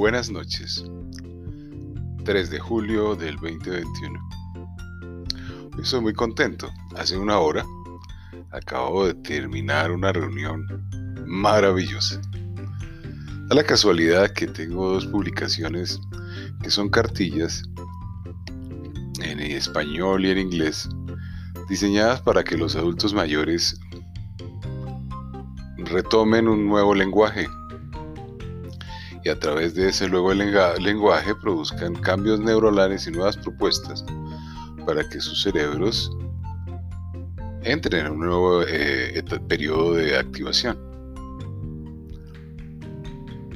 Buenas noches. 3 de julio del 2021. Hoy estoy muy contento. Hace una hora acabo de terminar una reunión maravillosa. A la casualidad que tengo dos publicaciones que son cartillas en español y en inglés diseñadas para que los adultos mayores retomen un nuevo lenguaje y a través de ese nuevo lenguaje produzcan cambios neuronales y nuevas propuestas para que sus cerebros entren en un nuevo eh, periodo de activación.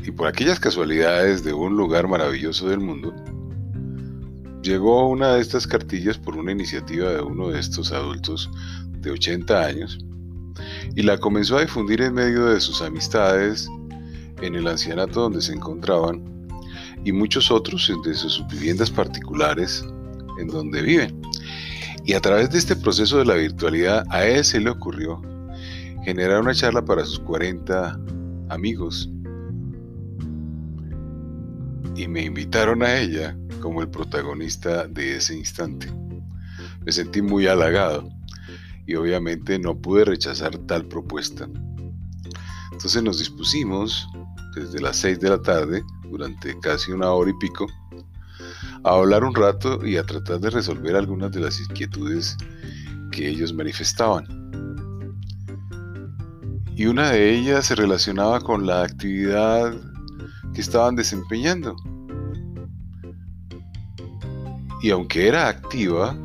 Y por aquellas casualidades de un lugar maravilloso del mundo, llegó una de estas cartillas por una iniciativa de uno de estos adultos de 80 años y la comenzó a difundir en medio de sus amistades en el ancianato donde se encontraban y muchos otros de sus viviendas particulares en donde viven. Y a través de este proceso de la virtualidad a él se le ocurrió generar una charla para sus 40 amigos. Y me invitaron a ella como el protagonista de ese instante. Me sentí muy halagado y obviamente no pude rechazar tal propuesta. Entonces nos dispusimos desde las 6 de la tarde, durante casi una hora y pico, a hablar un rato y a tratar de resolver algunas de las inquietudes que ellos manifestaban. Y una de ellas se relacionaba con la actividad que estaban desempeñando. Y aunque era activa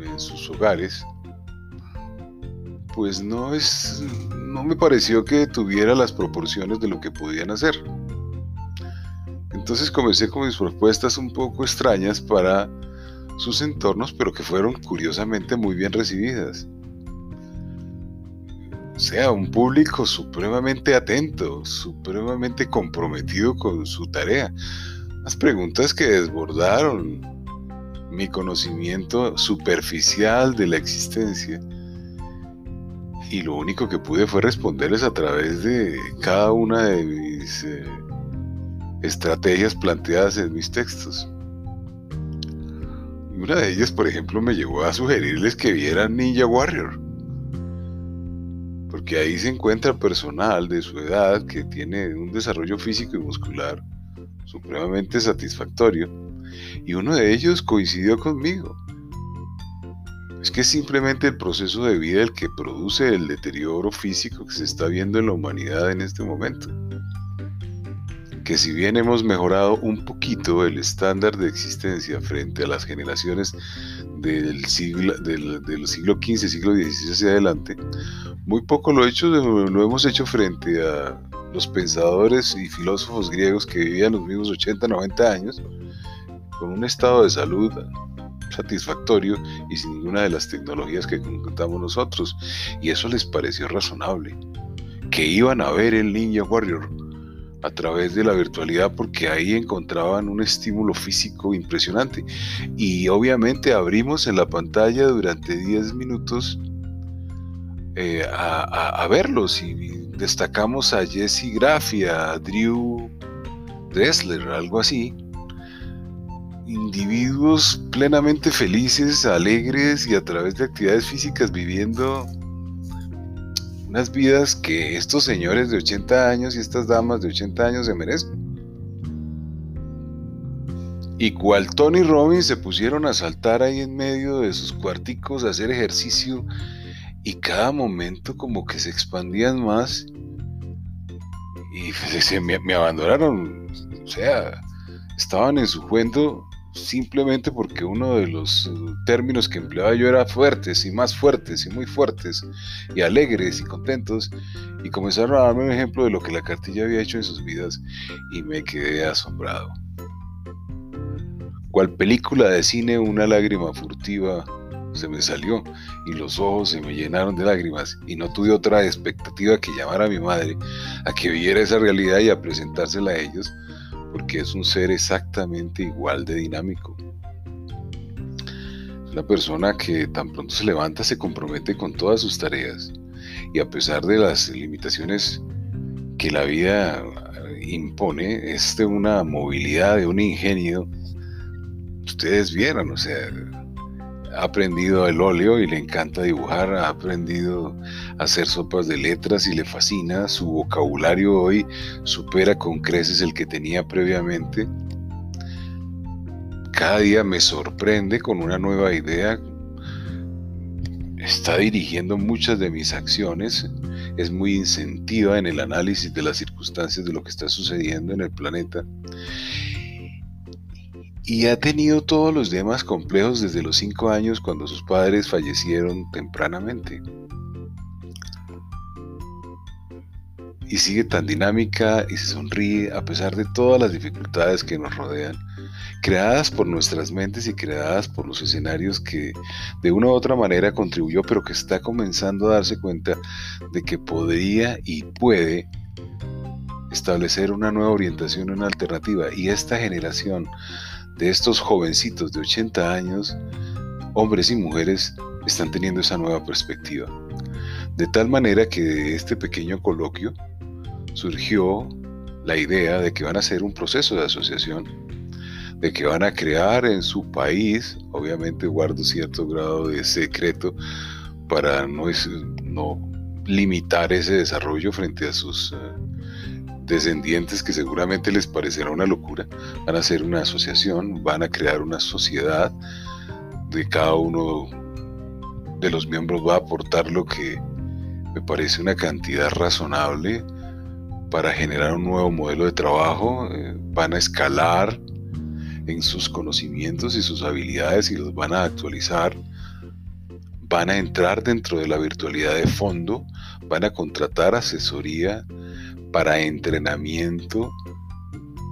en sus hogares, pues no es no me pareció que tuviera las proporciones de lo que podían hacer. Entonces comencé con mis propuestas un poco extrañas para sus entornos, pero que fueron curiosamente muy bien recibidas. O sea, un público supremamente atento, supremamente comprometido con su tarea. Las preguntas que desbordaron mi conocimiento superficial de la existencia y lo único que pude fue responderles a través de cada una de mis eh, estrategias planteadas en mis textos. Y una de ellas, por ejemplo, me llevó a sugerirles que vieran Ninja Warrior. Porque ahí se encuentra personal de su edad que tiene un desarrollo físico y muscular supremamente satisfactorio. Y uno de ellos coincidió conmigo es que es simplemente el proceso de vida el que produce el deterioro físico que se está viendo en la humanidad en este momento. Que si bien hemos mejorado un poquito el estándar de existencia frente a las generaciones del siglo, del, siglo XV, siglo XVI hacia adelante, muy poco lo, lo hemos hecho frente a los pensadores y filósofos griegos que vivían los mismos 80, 90 años, con un estado de salud satisfactorio y sin ninguna de las tecnologías que contamos nosotros. Y eso les pareció razonable. Que iban a ver el Ninja Warrior a través de la virtualidad porque ahí encontraban un estímulo físico impresionante. Y obviamente abrimos en la pantalla durante 10 minutos eh, a, verlos y destacamos a Jesse Graff y a Drew Dressler, algo así individuos plenamente felices, alegres y a través de actividades físicas viviendo unas vidas que estos señores de 80 años y estas damas de 80 años se merecen. Y cual Tony Robbins se pusieron a saltar ahí en medio de sus cuarticos a hacer ejercicio y cada momento como que se expandían más y se, me, me abandonaron, o sea, estaban en su cuento simplemente porque uno de los eh, términos que empleaba yo era fuertes y más fuertes y muy fuertes y alegres y contentos y comenzaron a darme un ejemplo de lo que la cartilla había hecho en sus vidas y me quedé asombrado. Cual película de cine una lágrima furtiva se me salió y los ojos se me llenaron de lágrimas y no tuve otra expectativa que llamar a mi madre a que viera esa realidad y a presentársela a ellos porque es un ser exactamente igual de dinámico. Una persona que tan pronto se levanta se compromete con todas sus tareas y a pesar de las limitaciones que la vida impone es de una movilidad, de un ingenio. Ustedes vieron, o sea, ha aprendido el óleo y le encanta dibujar, ha aprendido a hacer sopas de letras y le fascina. Su vocabulario hoy supera con creces el que tenía previamente. Cada día me sorprende con una nueva idea. Está dirigiendo muchas de mis acciones. Es muy incentiva en el análisis de las circunstancias de lo que está sucediendo en el planeta y ha tenido todos los demás complejos desde los cinco años cuando sus padres fallecieron tempranamente. Y sigue tan dinámica y se sonríe a pesar de todas las dificultades que nos rodean, creadas por nuestras mentes y creadas por los escenarios que de una u otra manera contribuyó, pero que está comenzando a darse cuenta de que podría y puede establecer una nueva orientación, una alternativa. Y esta generación de estos jovencitos de 80 años, hombres y mujeres, están teniendo esa nueva perspectiva. De tal manera que de este pequeño coloquio surgió la idea de que van a hacer un proceso de asociación, de que van a crear en su país, obviamente guardo cierto grado de secreto para no, no limitar ese desarrollo frente a sus eh, descendientes que seguramente les parecerá una locura, van a hacer una asociación, van a crear una sociedad, de cada uno de los miembros va a aportar lo que me parece una cantidad razonable para generar un nuevo modelo de trabajo, eh, van a escalar en sus conocimientos y sus habilidades y los van a actualizar, van a entrar dentro de la virtualidad de fondo, van a contratar asesoría para entrenamiento,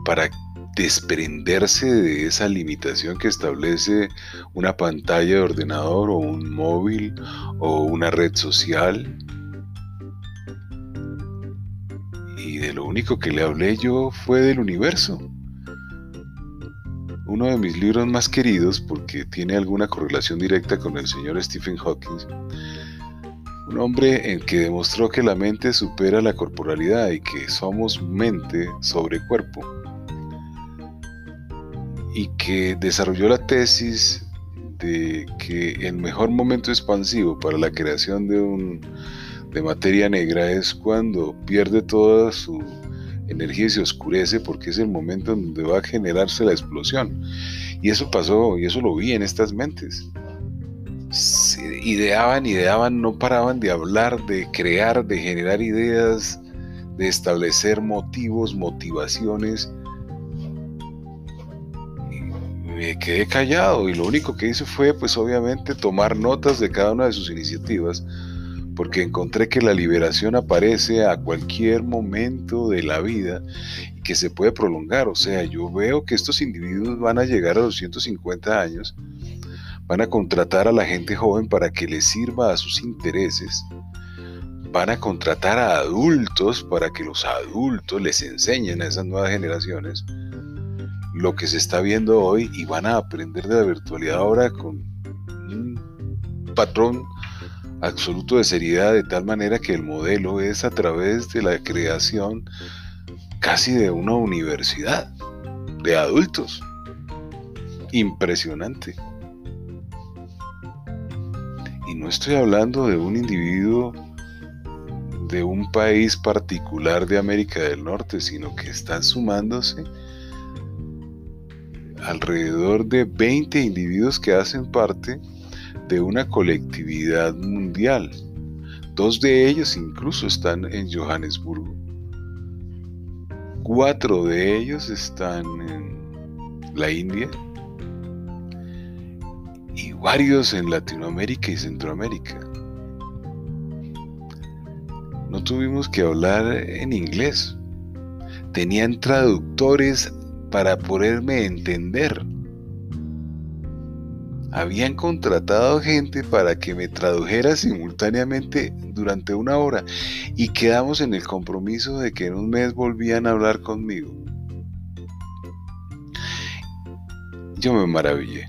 para desprenderse de esa limitación que establece una pantalla de ordenador o un móvil o una red social. Y de lo único que le hablé yo fue del universo. Uno de mis libros más queridos, porque tiene alguna correlación directa con el señor Stephen Hawking, un hombre en que demostró que la mente supera la corporalidad y que somos mente sobre cuerpo. Y que desarrolló la tesis de que el mejor momento expansivo para la creación de, un, de materia negra es cuando pierde toda su energía y se oscurece porque es el momento en donde va a generarse la explosión. Y eso pasó, y eso lo vi en estas mentes ideaban, ideaban, no paraban de hablar, de crear, de generar ideas, de establecer motivos, motivaciones. me quedé callado y lo único que hice fue pues obviamente tomar notas de cada una de sus iniciativas porque encontré que la liberación aparece a cualquier momento de la vida y que se puede prolongar. O sea, yo veo que estos individuos van a llegar a los 150 años van a contratar a la gente joven para que les sirva a sus intereses, van a contratar a adultos para que los adultos les enseñen a esas nuevas generaciones lo que se está viendo hoy y van a aprender de la virtualidad ahora con un patrón absoluto de seriedad de tal manera que el modelo es a través de la creación casi de una universidad de adultos. Impresionante. No estoy hablando de un individuo de un país particular de América del Norte, sino que están sumándose alrededor de 20 individuos que hacen parte de una colectividad mundial. Dos de ellos incluso están en Johannesburgo. Cuatro de ellos están en la India varios en Latinoamérica y Centroamérica. No tuvimos que hablar en inglés. Tenían traductores para poderme entender. Habían contratado gente para que me tradujera simultáneamente durante una hora y quedamos en el compromiso de que en un mes volvían a hablar conmigo. Yo me maravillé.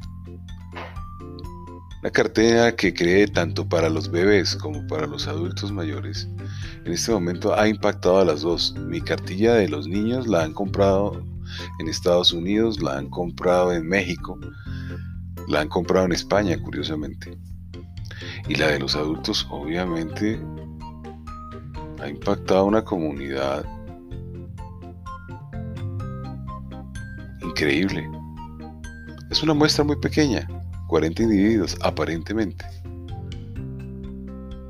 Una cartera que cree tanto para los bebés como para los adultos mayores. En este momento ha impactado a las dos. Mi cartilla de los niños la han comprado en Estados Unidos, la han comprado en México, la han comprado en España, curiosamente. Y la de los adultos, obviamente, ha impactado a una comunidad increíble. Es una muestra muy pequeña, 40 individuos, aparentemente.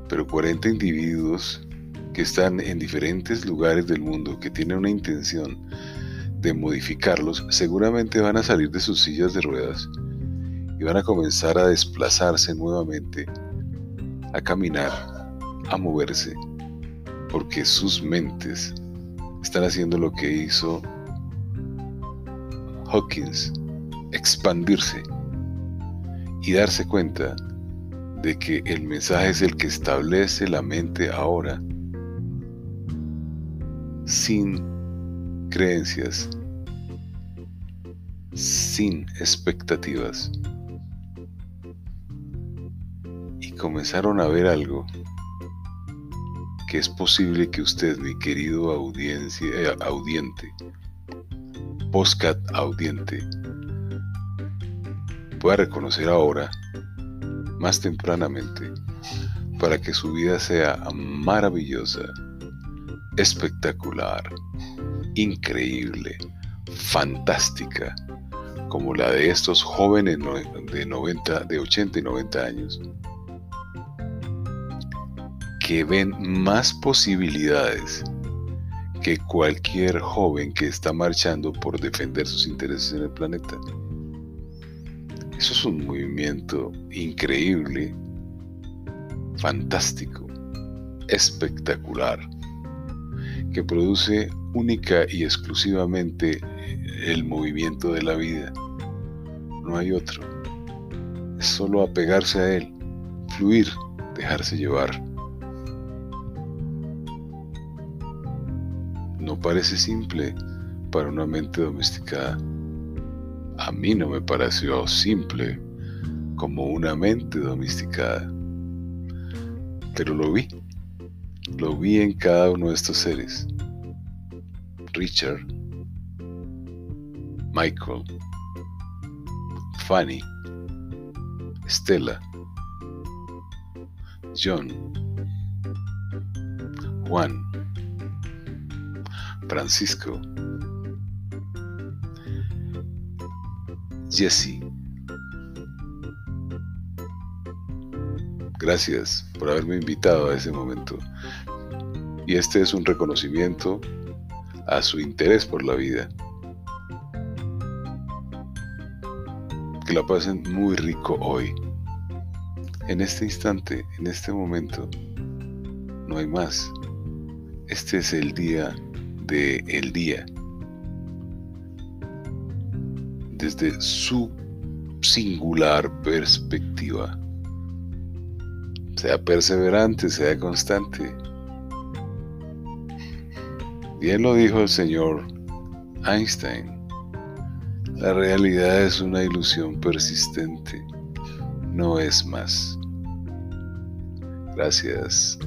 Pero 40 individuos que están en diferentes lugares del mundo, que tienen una intención de modificarlos, seguramente van a salir de sus sillas de ruedas y van a comenzar a desplazarse nuevamente, a caminar, a moverse, porque sus mentes están haciendo lo que hizo Hawkins, expandirse y darse cuenta de que el mensaje es el que establece la mente ahora sin creencias, sin expectativas. Y comenzaron a ver algo que es posible que usted, mi querido audiencia, eh, audiente, postcat audiente, pueda reconocer ahora, más tempranamente, para que su vida sea maravillosa, espectacular, increíble, fantástica, como la de estos jóvenes de 90, de 80 y 90 años, que ven más posibilidades que cualquier joven que está marchando por defender sus intereses en el planeta. Eso es un movimiento increíble, fantástico, espectacular, que produce única y exclusivamente el movimiento de la vida. No hay otro. Es solo apegarse a él, fluir, dejarse llevar. No parece simple para una mente domesticada a mí no me pareció simple como una mente domesticada. Pero lo vi, lo vi en cada uno de estos seres. Richard, Michael, Fanny, Stella, John, Juan, Francisco, Jesse. Gracias por haberme invitado a ese momento. Y este es un reconocimiento a su interés por la vida. Que la pasen muy rico hoy. En este instante, en este momento, no hay más. Este es el día de el día desde su singular perspectiva. Sea perseverante, sea constante. Bien lo dijo el señor Einstein. La realidad es una ilusión persistente, no es más. Gracias.